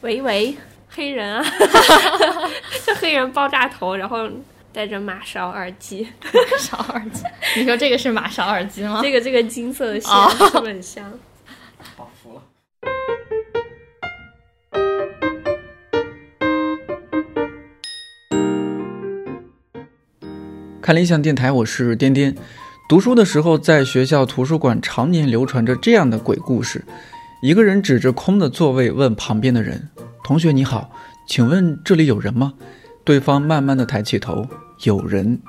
喂喂，黑人啊，就黑人爆炸头，然后戴着马勺耳机，马勺耳机。你说这个是马勺耳机吗？这个这个金色的线是不是很像？好服了。看理想电台，我是颠颠。读书的时候，在学校图书馆常年流传着这样的鬼故事。一个人指着空的座位问旁边的人：“同学你好，请问这里有人吗？”对方慢慢的抬起头：“有人。”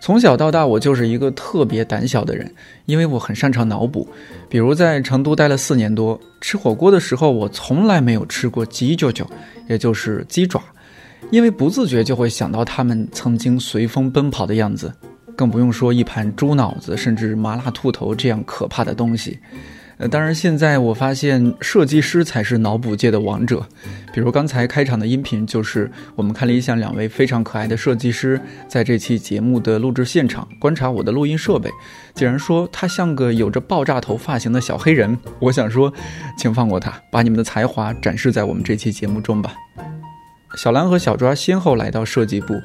从小到大，我就是一个特别胆小的人，因为我很擅长脑补。比如在成都待了四年多，吃火锅的时候，我从来没有吃过鸡脚脚，也就是鸡爪，因为不自觉就会想到他们曾经随风奔跑的样子，更不用说一盘猪脑子，甚至麻辣兔头这样可怕的东西。呃，当然，现在我发现设计师才是脑补界的王者。比如刚才开场的音频，就是我们看了一下两位非常可爱的设计师在这期节目的录制现场观察我的录音设备，竟然说他像个有着爆炸头发型的小黑人。我想说，请放过他，把你们的才华展示在我们这期节目中吧。小兰和小抓先后来到设计部，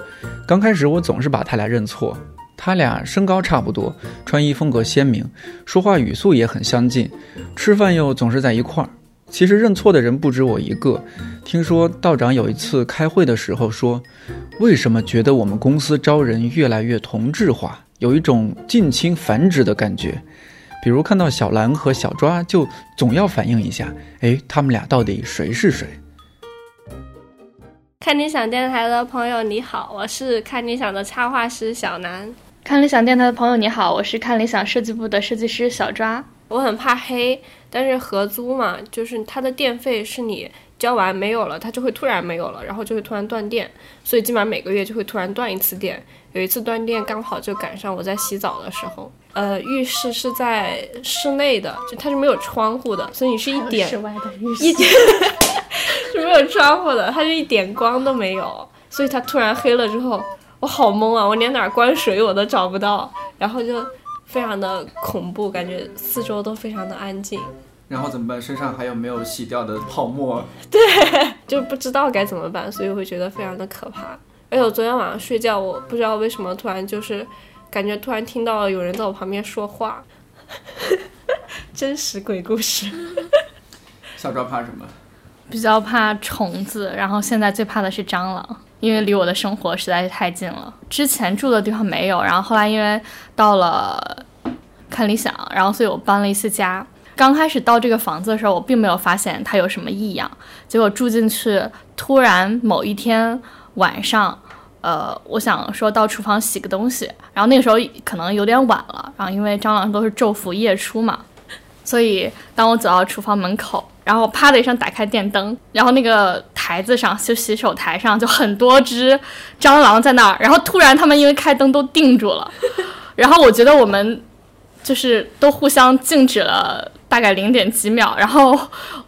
刚开始我总是把他俩认错。他俩身高差不多，穿衣风格鲜明，说话语速也很相近，吃饭又总是在一块儿。其实认错的人不止我一个。听说道长有一次开会的时候说：“为什么觉得我们公司招人越来越同质化，有一种近亲繁殖的感觉？比如看到小兰和小抓，就总要反映一下，哎，他们俩到底谁是谁？”看理想电台的朋友你好，我是看理想的插画师小南。看理想电台的朋友，你好，我是看理想设计部的设计师小抓。我很怕黑，但是合租嘛，就是它的电费是你交完没有了，它就会突然没有了，然后就会突然断电，所以基本上每个月就会突然断一次电。有一次断电刚好就赶上我在洗澡的时候，呃，浴室是在室内的，就它是没有窗户的，所以你是一点室外的浴室一点 是没有窗户的，它就一点光都没有，所以它突然黑了之后。我好懵啊！我连哪儿关水我都找不到，然后就非常的恐怖，感觉四周都非常的安静。然后怎么办？身上还有没有洗掉的泡沫？对，就不知道该怎么办，所以会觉得非常的可怕。而且我昨天晚上睡觉，我不知道为什么突然就是感觉突然听到了有人在我旁边说话，真实鬼故事。小赵怕什么？比较怕虫子，然后现在最怕的是蟑螂。因为离我的生活实在是太近了，之前住的地方没有，然后后来因为到了看理想，然后所以我搬了一次家。刚开始到这个房子的时候，我并没有发现它有什么异样，结果住进去，突然某一天晚上，呃，我想说到厨房洗个东西，然后那个时候可能有点晚了，然后因为蟑螂都是昼伏夜出嘛，所以当我走到厨房门口。然后啪的一声打开电灯，然后那个台子上就洗手台上就很多只蟑螂在那儿，然后突然他们因为开灯都定住了，然后我觉得我们就是都互相静止了大概零点几秒，然后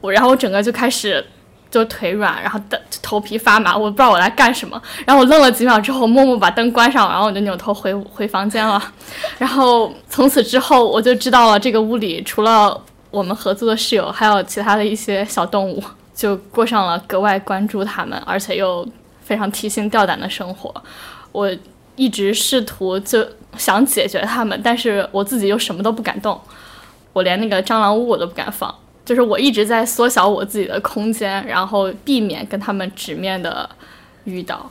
我然后我整个就开始就腿软，然后的头皮发麻，我不知道我来干什么，然后我愣了几秒之后默默把灯关上，然后我就扭头回回房间了，然后从此之后我就知道了这个屋里除了。我们合租的室友还有其他的一些小动物，就过上了格外关注他们，而且又非常提心吊胆的生活。我一直试图就想解决他们，但是我自己又什么都不敢动，我连那个蟑螂屋我都不敢放，就是我一直在缩小我自己的空间，然后避免跟他们直面的遇到，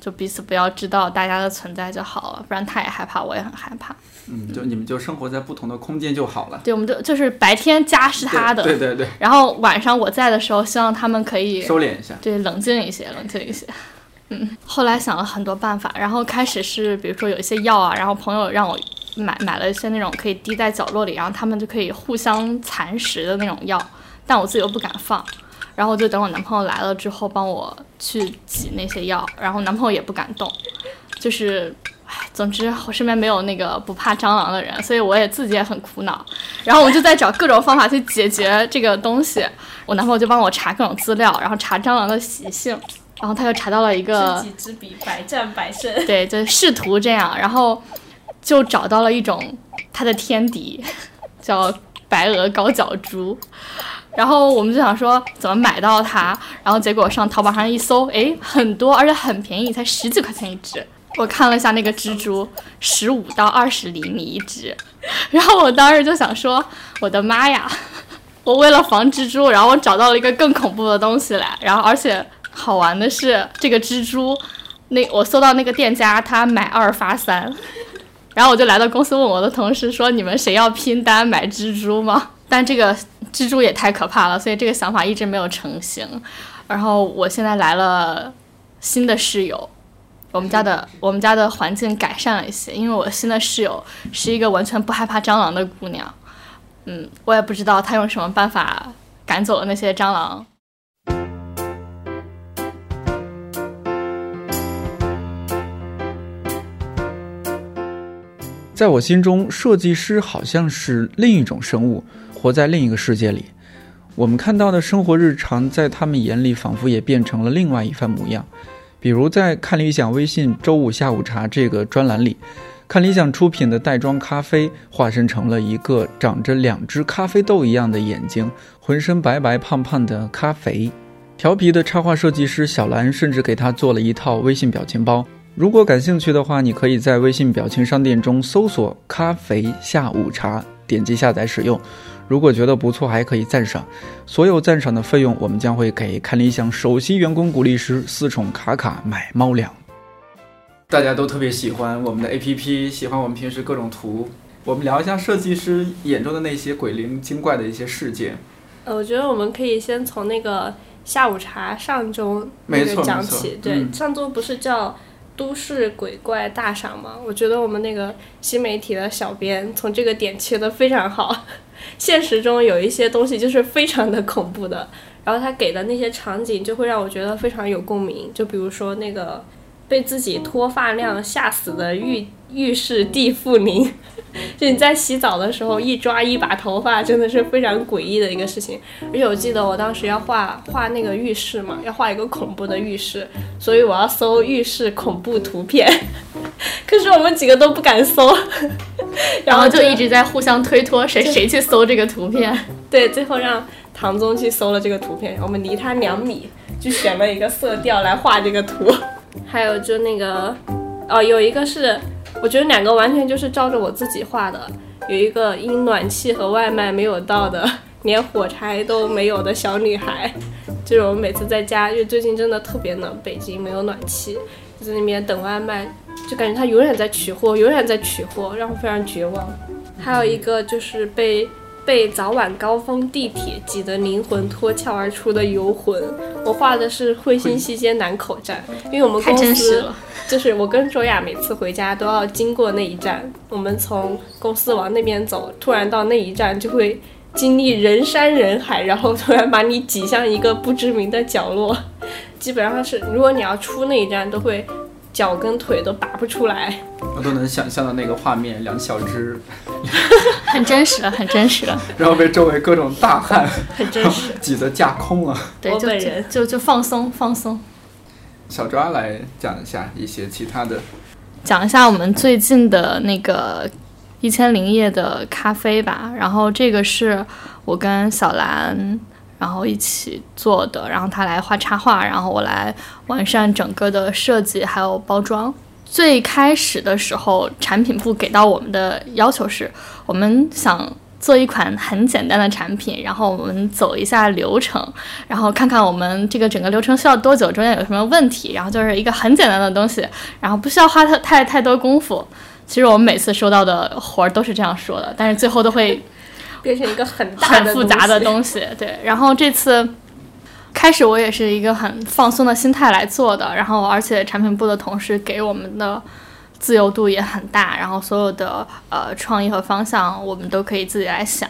就彼此不要知道大家的存在就好了，不然他也害怕，我也很害怕。嗯，就你们就生活在不同的空间就好了。对，我们就就是白天家是他的，对对对。然后晚上我在的时候，希望他们可以收敛一下，对，冷静一些，冷静一些。嗯，后来想了很多办法，然后开始是比如说有一些药啊，然后朋友让我买买了一些那种可以滴在角落里，然后他们就可以互相蚕食的那种药，但我自己又不敢放，然后就等我男朋友来了之后帮我去挤那些药，然后男朋友也不敢动，就是。唉，总之我身边没有那个不怕蟑螂的人，所以我也自己也很苦恼。然后我就在找各种方法去解决这个东西。我男朋友就帮我查各种资料，然后查蟑螂的习性，然后他就查到了一个知己知彼，百战百胜。对，就试图这样，然后就找到了一种他的天敌，叫白鹅高脚猪。然后我们就想说怎么买到它，然后结果上淘宝上一搜，哎，很多，而且很便宜，才十几块钱一只。我看了一下那个蜘蛛，十五到二十厘米一只。然后我当时就想说，我的妈呀！我为了防蜘蛛，然后我找到了一个更恐怖的东西来。然后而且好玩的是，这个蜘蛛，那我搜到那个店家，他买二发三。然后我就来到公司问我的同事说：“你们谁要拼单买蜘蛛吗？”但这个蜘蛛也太可怕了，所以这个想法一直没有成型。然后我现在来了新的室友，我们家的我们家的环境改善了一些，因为我新的室友是一个完全不害怕蟑螂的姑娘。嗯，我也不知道她用什么办法赶走了那些蟑螂。在我心中，设计师好像是另一种生物，活在另一个世界里。我们看到的生活日常，在他们眼里仿佛也变成了另外一番模样。比如在看理想微信周五下午茶这个专栏里，看理想出品的袋装咖啡化身成了一个长着两只咖啡豆一样的眼睛、浑身白白胖胖的咖啡。调皮的插画设计师小兰甚至给他做了一套微信表情包。如果感兴趣的话，你可以在微信表情商店中搜索“咖啡下午茶”，点击下载使用。如果觉得不错，还可以赞赏。所有赞赏的费用，我们将会给看理想首席员工鼓励师四宠卡卡买猫粮。大家都特别喜欢我们的 APP，喜欢我们平时各种图。我们聊一下设计师眼中的那些鬼灵精怪的一些事件。呃，我觉得我们可以先从那个下午茶上周那个讲起。对，上周不是叫。都市鬼怪大赏嘛，我觉得我们那个新媒体的小编从这个点切的非常好。现实中有一些东西就是非常的恐怖的，然后他给的那些场景就会让我觉得非常有共鸣。就比如说那个被自己脱发量吓死的浴浴室地缚灵。就你在洗澡的时候一抓一把头发，真的是非常诡异的一个事情。而且我记得我当时要画画那个浴室嘛，要画一个恐怖的浴室，所以我要搜浴室恐怖图片。可是我们几个都不敢搜，然后就一直在互相推脱，谁谁去搜这个图片。对，最后让唐宗去搜了这个图片，我们离他两米，就选了一个色调来画这个图。还有就那个，哦，有一个是。我觉得两个完全就是照着我自己画的，有一个因暖气和外卖没有到的，连火柴都没有的小女孩，就是我每次在家，因为最近真的特别冷，北京没有暖气，就在那边等外卖，就感觉她永远在取货，永远在取货，让我非常绝望。还有一个就是被被早晚高峰地铁挤得灵魂脱壳而出的游魂，我画的是惠新西街南口站，因为我们公司。就是我跟卓雅每次回家都要经过那一站，我们从公司往那边走，突然到那一站就会经历人山人海，然后突然把你挤向一个不知名的角落，基本上是如果你要出那一站，都会脚跟腿都拔不出来。我都能想象到那个画面，两小只，很真实的，很真实的。然后被周围各种大汉，很真实，挤得架空了。对，就就就放松放松。小抓来讲一下一些其他的，讲一下我们最近的那个一千零夜的咖啡吧。然后这个是我跟小兰然后一起做的，然后他来画插画，然后我来完善整个的设计还有包装。最开始的时候，产品部给到我们的要求是，我们想。做一款很简单的产品，然后我们走一下流程，然后看看我们这个整个流程需要多久，中间有什么问题，然后就是一个很简单的东西，然后不需要花太太太多功夫。其实我们每次收到的活儿都是这样说的，但是最后都会变成一个很大很复杂的东西。对，然后这次开始我也是一个很放松的心态来做的，然后而且产品部的同事给我们的。自由度也很大，然后所有的呃创意和方向我们都可以自己来想，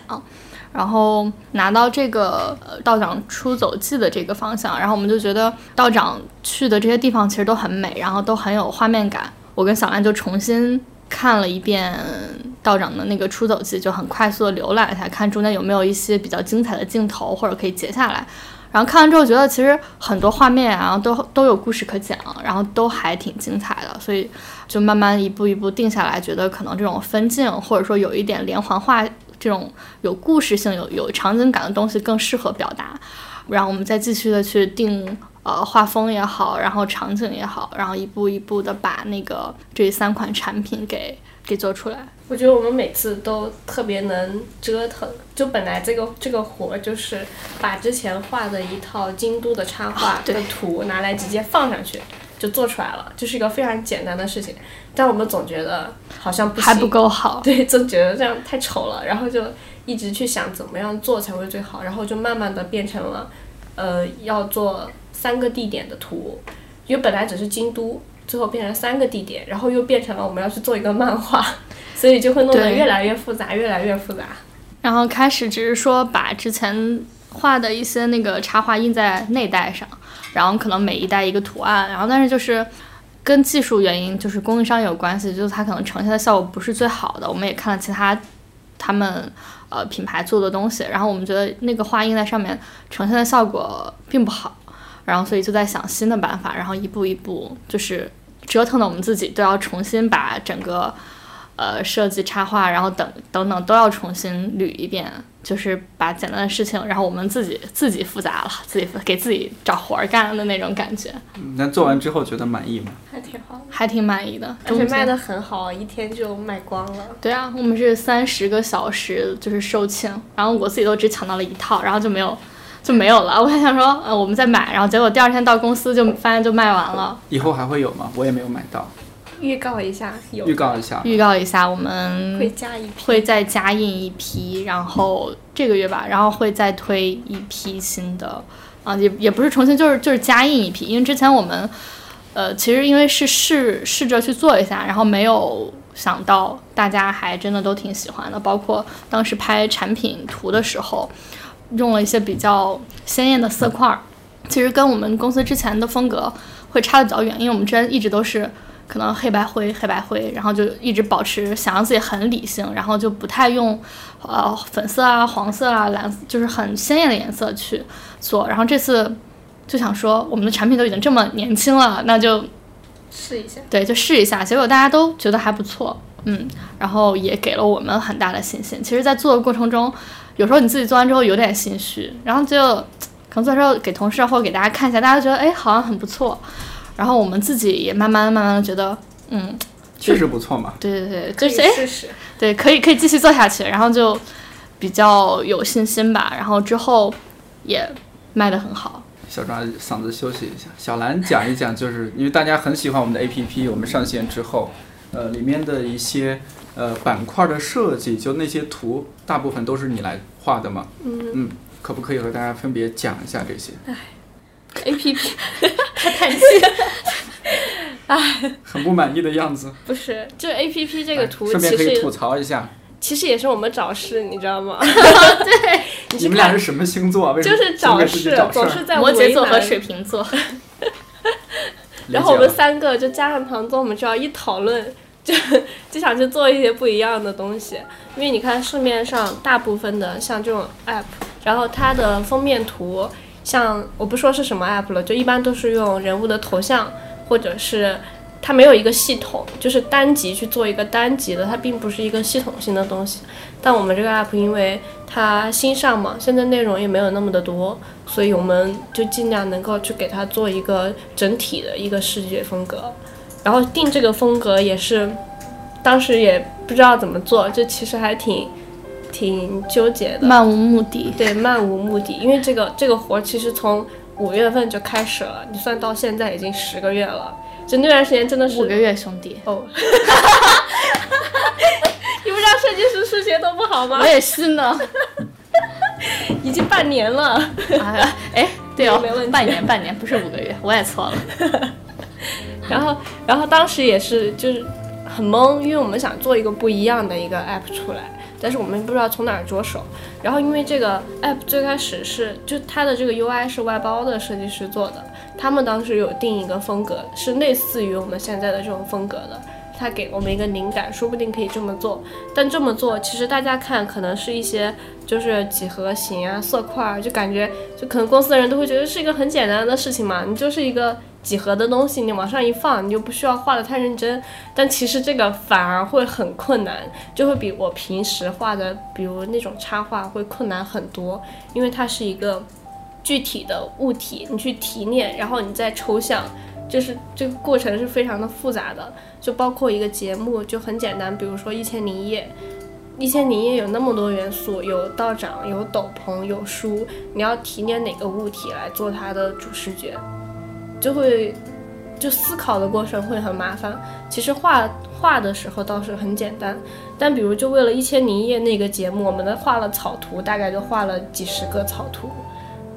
然后拿到这个道长出走记的这个方向，然后我们就觉得道长去的这些地方其实都很美，然后都很有画面感。我跟小兰就重新看了一遍道长的那个出走记，就很快速的浏览一下，看中间有没有一些比较精彩的镜头或者可以截下来。然后看完之后觉得其实很多画面，啊都都有故事可讲，然后都还挺精彩的，所以就慢慢一步一步定下来，觉得可能这种分镜或者说有一点连环画这种有故事性、有有场景感的东西更适合表达。然后我们再继续的去定呃画风也好，然后场景也好，然后一步一步的把那个这三款产品给给做出来。我觉得我们每次都特别能折腾，就本来这个这个活就是把之前画的一套京都的插画的图拿来直接放上去就做出来了，就是一个非常简单的事情。但我们总觉得好像不还不够好，对，总觉得这样太丑了，然后就一直去想怎么样做才会最好，然后就慢慢的变成了，呃，要做三个地点的图，因为本来只是京都，最后变成三个地点，然后又变成了我们要去做一个漫画。所以就会弄得越来越复杂，越来越复杂。然后开始只是说把之前画的一些那个插画印在内袋上，然后可能每一代一个图案，然后但是就是跟技术原因，就是供应商有关系，就是它可能呈现的效果不是最好的。我们也看了其他他们呃品牌做的东西，然后我们觉得那个画印在上面呈现的效果并不好，然后所以就在想新的办法，然后一步一步就是折腾的我们自己都要重新把整个。呃，设计插画，然后等等等都要重新捋一遍，就是把简单的事情，然后我们自己 自己复杂了，自己给自己找活儿干的那种感觉。那做完之后觉得满意吗？还挺好，还挺满意的，而且卖的很好，一天就卖光了。对啊，我们是三十个小时就是售罄，然后我自己都只抢到了一套，然后就没有就没有了。我还想说，呃，我们再买，然后结果第二天到公司就发现就卖完了。以后还会有吗？我也没有买到。预告一下，有预告一下，预告一下，我们会加一批，会再加印一批，然后这个月吧，然后会再推一批新的，啊，也也不是重新，就是就是加印一批，因为之前我们，呃，其实因为是试试着去做一下，然后没有想到大家还真的都挺喜欢的，包括当时拍产品图的时候，用了一些比较鲜艳的色块，其实跟我们公司之前的风格会差的比较远，因为我们之前一直都是。可能黑白灰，黑白灰，然后就一直保持想让自己很理性，然后就不太用，呃，粉色啊、黄色啊、蓝，就是很鲜艳的颜色去做。然后这次就想说，我们的产品都已经这么年轻了，那就试一下。对，就试一下。结果大家都觉得还不错，嗯，然后也给了我们很大的信心。其实，在做的过程中，有时候你自己做完之后有点心虚，然后就 可能做之后给同事或者给大家看一下，大家觉得哎，好像很不错。然后我们自己也慢慢慢慢的觉得，嗯，确实不错嘛。对对对，就是哎，对，可以可以继续做下去，然后就比较有信心吧。然后之后也卖的很好。小张嗓子休息一下，小兰讲一讲，就是因为大家很喜欢我们的 APP，我们上线之后，呃，里面的一些呃板块的设计，就那些图，大部分都是你来画的嘛。嗯嗯，可不可以和大家分别讲一下这些？哎。A P P，他叹气，唉，很不满意的样子。不是，就 A P P 这个图，顺便可以吐槽一下。其实也是我们找事，你知道吗？对，你们俩是什么星座？为什么就是找事，总是在摩羯座和水瓶座。然后我们三个就加上唐总，我们就要一讨论，就就想去做一些不一样的东西。因为你看市面上大部分的像这种 App，然后它的封面图。像我不说是什么 app 了，就一般都是用人物的头像，或者是它没有一个系统，就是单集去做一个单集的，它并不是一个系统性的东西。但我们这个 app 因为它新上嘛，现在内容也没有那么的多，所以我们就尽量能够去给它做一个整体的一个视觉风格。然后定这个风格也是，当时也不知道怎么做，就其实还挺。挺纠结的，漫无目的。对，漫无目的，因为这个这个活其实从五月份就开始了，你算到现在已经十个月了，就那段时间真的是五个月，兄弟。哦，你不知道设计师数学都不好吗？我也是呢，已经半年了。哎，对哦，半年，半年不是五个月，我也错了。然后，然后当时也是就是很懵，因为我们想做一个不一样的一个 app 出来。但是我们不知道从哪儿着手，然后因为这个 app 最开始是就它的这个 UI 是外包的设计师做的，他们当时有定一个风格，是类似于我们现在的这种风格的，他给我们一个灵感，说不定可以这么做。但这么做其实大家看可能是一些就是几何形啊、色块，就感觉就可能公司的人都会觉得是一个很简单的事情嘛，你就是一个几何的东西，你往上一放，你就不需要画的太认真。但其实这个反而会很困难，就会比我平时画的，比如那种插画会困难很多，因为它是一个具体的物体，你去提炼，然后你再抽象，就是这个过程是非常的复杂的。就包括一个节目就很简单，比如说《一千零一夜》，《一千零一夜》有那么多元素，有道长，有斗篷，有书，你要提炼哪个物体来做它的主视觉，就会就思考的过程会很麻烦。其实画画的时候倒是很简单，但比如就为了《一千零一夜》那个节目，我们的画了草图，大概就画了几十个草图，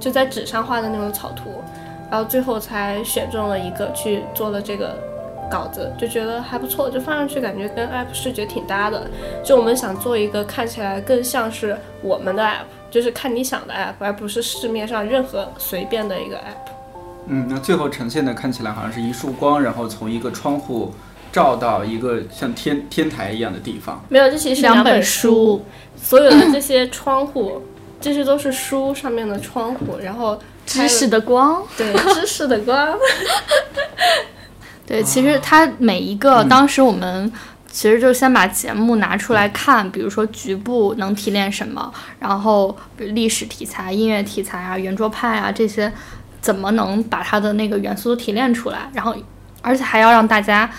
就在纸上画的那种草图，然后最后才选中了一个去做了这个。稿子就觉得还不错，就放上去感觉跟 app 视觉挺搭的。就我们想做一个看起来更像是我们的 app，就是看你想的 app，而不是市面上任何随便的一个 app。嗯，那最后呈现的看起来好像是一束光，然后从一个窗户照到一个像天天台一样的地方。没有，这其实是两本书，所有的这些窗户，这些都是书上面的窗户，然后知识的光，对，知识的光。对，其实它每一个，当时我们其实就先把节目拿出来看，比如说局部能提炼什么，然后历史题材、音乐题材啊、圆桌派啊这些，怎么能把它的那个元素都提炼出来，然后而且还要让大家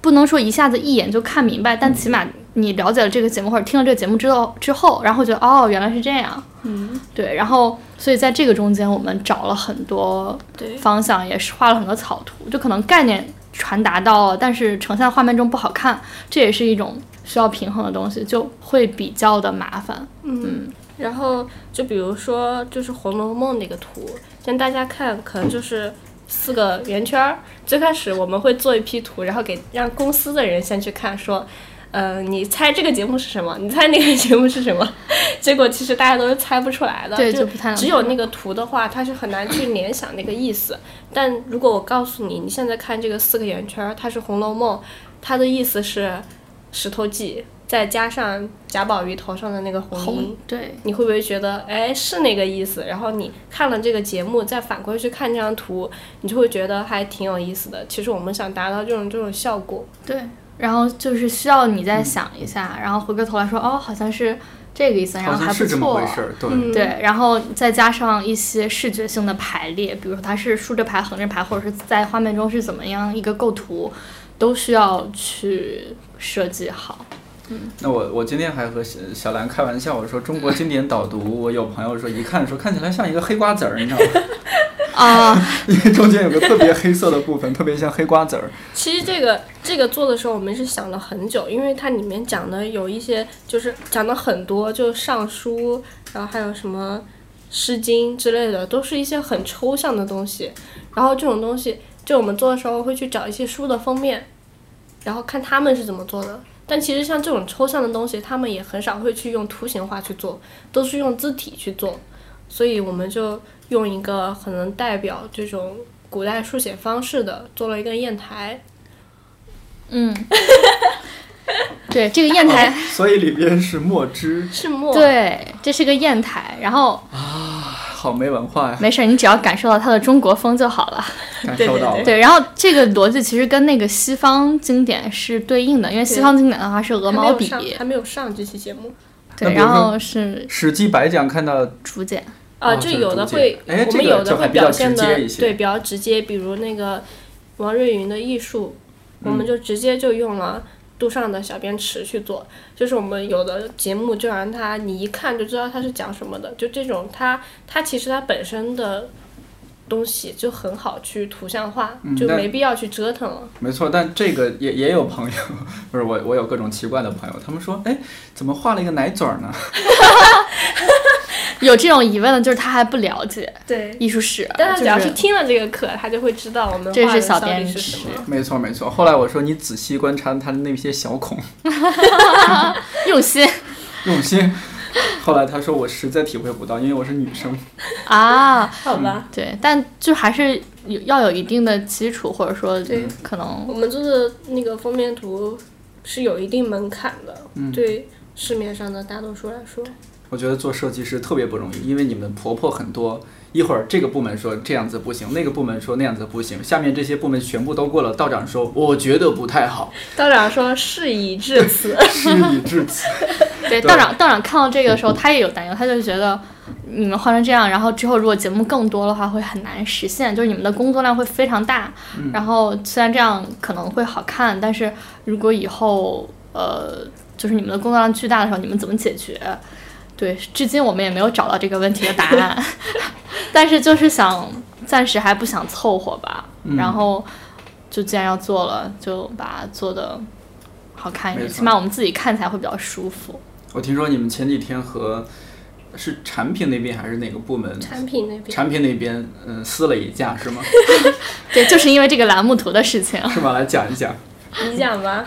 不能说一下子一眼就看明白，但起码你了解了这个节目或者听了这个节目之后之后，然后觉得哦原来是这样，嗯，对，然后所以在这个中间我们找了很多方向，也是画了很多草图，就可能概念。传达到了，但是呈现画面中不好看，这也是一种需要平衡的东西，就会比较的麻烦。嗯，然后就比如说，就是《红楼梦》那个图，现在大家看可能就是四个圆圈儿。最开始我们会做一批图，然后给让公司的人先去看，说。呃，你猜这个节目是什么？你猜那个节目是什么？结果其实大家都是猜不出来的。对，就不太只有那个图的话，它是很难去联想那个意思。但如果我告诉你，你现在看这个四个圆圈，它是《红楼梦》，它的意思是石头记，再加上贾宝玉头上的那个红缨。对，你会不会觉得，哎，是那个意思？然后你看了这个节目，再反过去看这张图，你就会觉得还挺有意思的。其实我们想达到这种这种效果。对。然后就是需要你再想一下，然后回过头来说，哦，好像是这个意思，然后还不错，对。对，然后再加上一些视觉性的排列，比如说它是竖着排、横着排，或者是在画面中是怎么样一个构图，都需要去设计好。嗯，那我我今天还和小小兰开玩笑，我说中国经典导读，我有朋友说一看说看起来像一个黑瓜子儿，你知道吗？啊，因为中间有个特别黑色的部分，特别像黑瓜子儿。其实这个这个做的时候，我们是想了很久，因为它里面讲的有一些，就是讲的很多，就尚书，然后还有什么诗经之类的，都是一些很抽象的东西。然后这种东西，就我们做的时候会去找一些书的封面，然后看他们是怎么做的。但其实像这种抽象的东西，他们也很少会去用图形化去做，都是用字体去做。所以我们就。用一个很能代表这种古代书写方式的，做了一个砚台。嗯，对，这个砚台，所以里边是墨汁，是墨。对，这是个砚台，然后啊，好没文化呀。没事，你只要感受到它的中国风就好了。感受到了。对，然后这个逻辑其实跟那个西方经典是对应的，因为西方经典的话是鹅毛笔，还没有上这期节目。对，然后是《史记》白讲看到竹简。啊，就有的会，我们有的会表现的对比较直接，比如那个王瑞云的艺术，我们就直接就用了杜上的小便池去做，就是我们有的节目就让他你一看就知道他是讲什么的，就这种他他其实他本身的东西就很好去图像化，就没必要去折腾了。没错，但这个也也有朋友，不是我我有各种奇怪的朋友，他们说，哎，怎么画了一个奶嘴儿呢？有这种疑问的，就是他还不了解对艺术史，但他只要是听了这个课，他就会知道我们这是小便池。没错没错。后来我说你仔细观察他的那些小孔，用心用心。后来他说我实在体会不到，因为我是女生啊。好吧，对，但就还是有要有一定的基础，或者说对，可能我们做的那个封面图是有一定门槛的，对市面上的大多数来说。我觉得做设计师特别不容易，因为你们婆婆很多，一会儿这个部门说这样子不行，那个部门说那样子不行，下面这些部门全部都过了，道长说我觉得不太好，道长说事已至此，事已至此。对，道长道长看到这个的时候，他也有担忧，他就觉得你们换成这样，然后之后如果节目更多的话，会很难实现，就是你们的工作量会非常大。然后虽然这样可能会好看，但是如果以后呃，就是你们的工作量巨大的时候，你们怎么解决？对，至今我们也没有找到这个问题的答案，但是就是想暂时还不想凑合吧，然后就既然要做了，就把它做的好看一点，起码我们自己看起来会比较舒服。我听说你们前几天和是产品那边还是哪个部门？产品那边产品那边嗯撕了一架是吗？对，就是因为这个栏目图的事情，是吧？来讲一讲，你讲吧，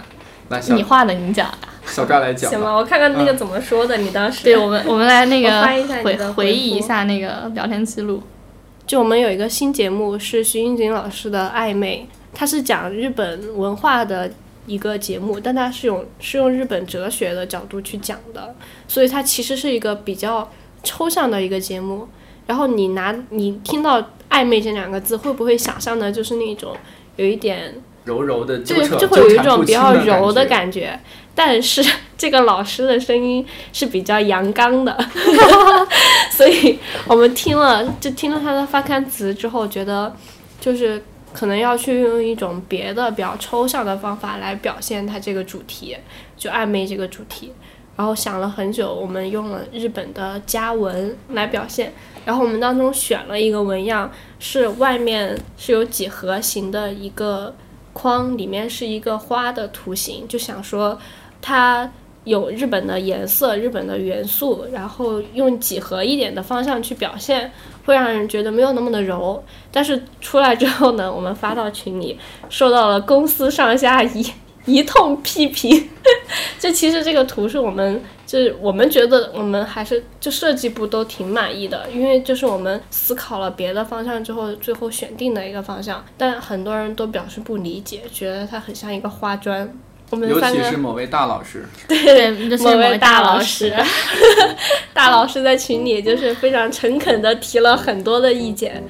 来你画的，你讲。小扎来讲。行吧，我看看那个怎么说的，你当时对我们，我们来那个翻一下回回忆一下那个聊天记录。就我们有一个新节目是徐英锦老师的《暧昧》，它是讲日本文化的一个节目，但它是用是用日本哲学的角度去讲的，所以它其实是一个比较抽象的一个节目。然后你拿你听到“暧昧”这两个字，会不会想象的就是那种有一点柔柔的就，就会有一种比较柔的。感觉，但是 这个老师的声音是比较阳刚的，所以我们听了就听了他的发刊词之后，觉得就是可能要去用一种别的比较抽象的方法来表现他这个主题，就暧昧这个主题。然后想了很久，我们用了日本的家文来表现。然后我们当中选了一个纹样，是外面是有几何形的一个框，里面是一个花的图形，就想说它有日本的颜色、日本的元素，然后用几何一点的方向去表现，会让人觉得没有那么的柔。但是出来之后呢，我们发到群里，受到了公司上下一一通批评。就其实这个图是我们，就是我们觉得我们还是就设计部都挺满意的，因为就是我们思考了别的方向之后，最后选定的一个方向。但很多人都表示不理解，觉得它很像一个花砖。我们尤三个其是某位大老师，对，就是某位位大老老师，大老师在群里就是非常诚恳的提了很多的意见。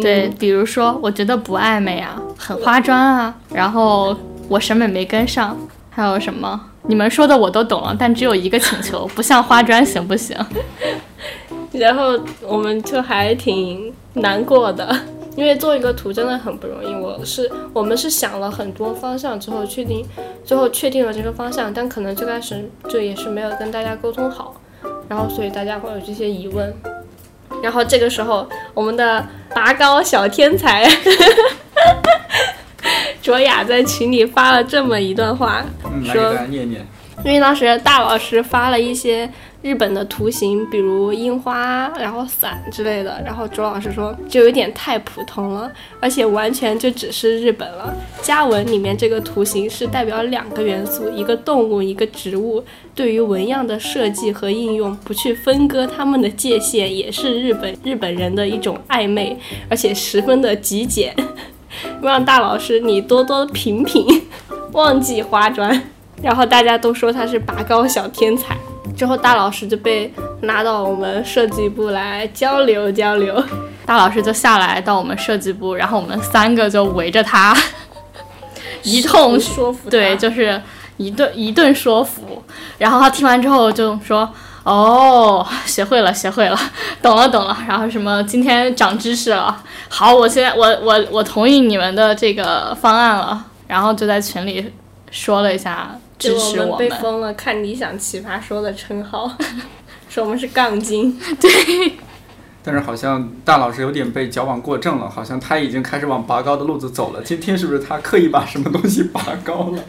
对，比如说，我觉得不暧昧啊，很花砖啊，然后我审美没跟上，还有什么？你们说的我都懂了，但只有一个请求，不像花砖行不行？然后我们就还挺难过的，因为做一个图真的很不容易。我是我们是想了很多方向之后确定，最后确定了这个方向，但可能最开始就也是没有跟大家沟通好，然后所以大家会有这些疑问。然后这个时候，我们的拔高小天才卓雅在群里发了这么一段话，嗯，来给说。因为当时大老师发了一些日本的图形，比如樱花，然后伞之类的，然后卓老师说就有点太普通了，而且完全就只是日本了。家文里面这个图形是代表两个元素，一个动物，一个植物。对于纹样的设计和应用，不去分割它们的界限，也是日本日本人的一种暧昧，而且十分的极简。让大老师你多多品品，忘记花砖。然后大家都说他是拔高小天才。之后大老师就被拉到我们设计部来交流交流。大老师就下来到我们设计部，然后我们三个就围着他一通说服对，就是一顿一顿说服。然后他听完之后就说：“哦，学会了，学会了，懂了，懂了。”然后什么今天长知识了。好，我现在我我我同意你们的这个方案了。然后就在群里说了一下支就我们持我们。被封了看理想奇葩说的称号，说我们是杠精。对但是好像大老师有点被矫枉过正了，好像他已经开始往拔高的路子走了。今天是不是他刻意把什么东西拔高了？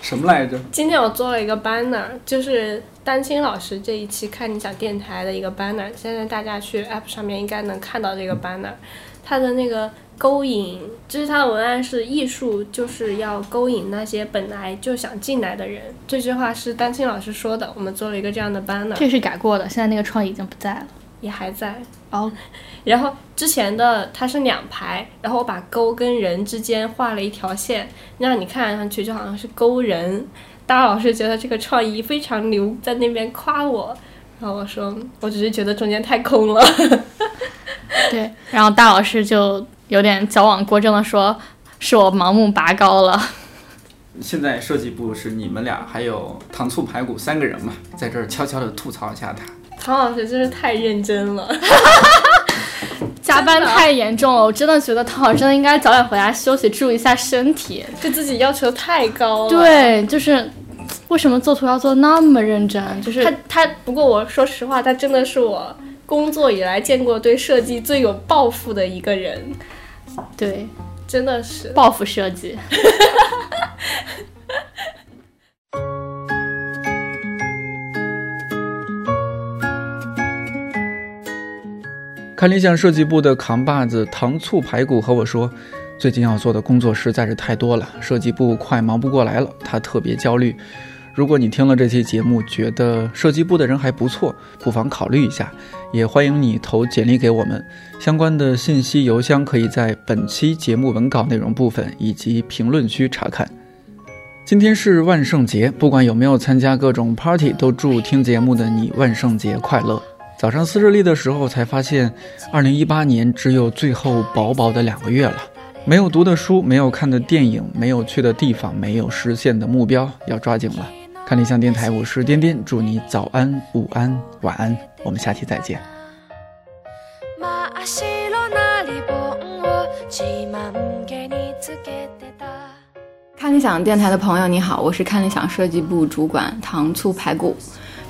什么来着？今天我做了一个 banner，就是丹青老师这一期看你想电台的一个 banner，现在大家去 app 上面应该能看到这个 banner，它的那个勾引，就是它的文案是艺术就是要勾引那些本来就想进来的人，这句话是丹青老师说的，我们做了一个这样的 banner，这是改过的，现在那个创意已经不在了。也还在。哦，然后之前的它是两排，然后我把勾跟人之间画了一条线，让你看上去就好像是勾人。大老师觉得这个创意非常牛，在那边夸我，然后我说，我只是觉得中间太空了。对，然后大老师就有点矫枉过正的说，是我盲目拔高了。现在设计部是你们俩还有糖醋排骨三个人嘛，在这儿悄悄的吐槽一下他。唐老师真是太认真了，加班太严重了，我真的觉得唐老师真的应该早点回家休息，注意一下身体。对自己要求太高了。对，就是为什么做图要做那么认真？就是他他，不过我说实话，他真的是我工作以来见过对设计最有抱负的一个人，对真的是。报复设计。看理想设计部的扛把子糖醋排骨和我说，最近要做的工作实在是太多了，设计部快忙不过来了，他特别焦虑。如果你听了这期节目，觉得设计部的人还不错，不妨考虑一下，也欢迎你投简历给我们。相关的信息邮箱可以在本期节目文稿内容部分以及评论区查看。今天是万圣节，不管有没有参加各种 party，都祝听节目的你万圣节快乐。早上撕日历的时候才发现，二零一八年只有最后薄薄的两个月了。没有读的书，没有看的电影，没有去的地方，没有实现的目标，要抓紧了。看理想电台，我是颠颠，祝你早安、午安、晚安，我们下期再见。看理想电台的朋友，你好，我是看理想设计部主管糖醋排骨。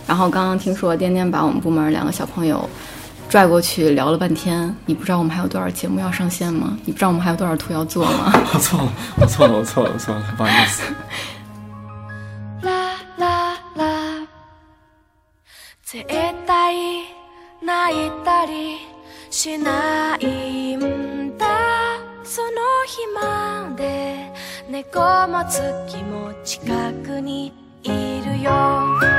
然后刚刚听说颠颠把我们部门两个小朋友拽过去聊了半天，你不知道我们还有多少节目要上线吗？你不知道我们还有多少图要做吗？我错了，我错了，我错了，我错了，不好意思。啦啦啦，絶対泣いたりしないんだ。その日まで猫も月も近くにいるよ。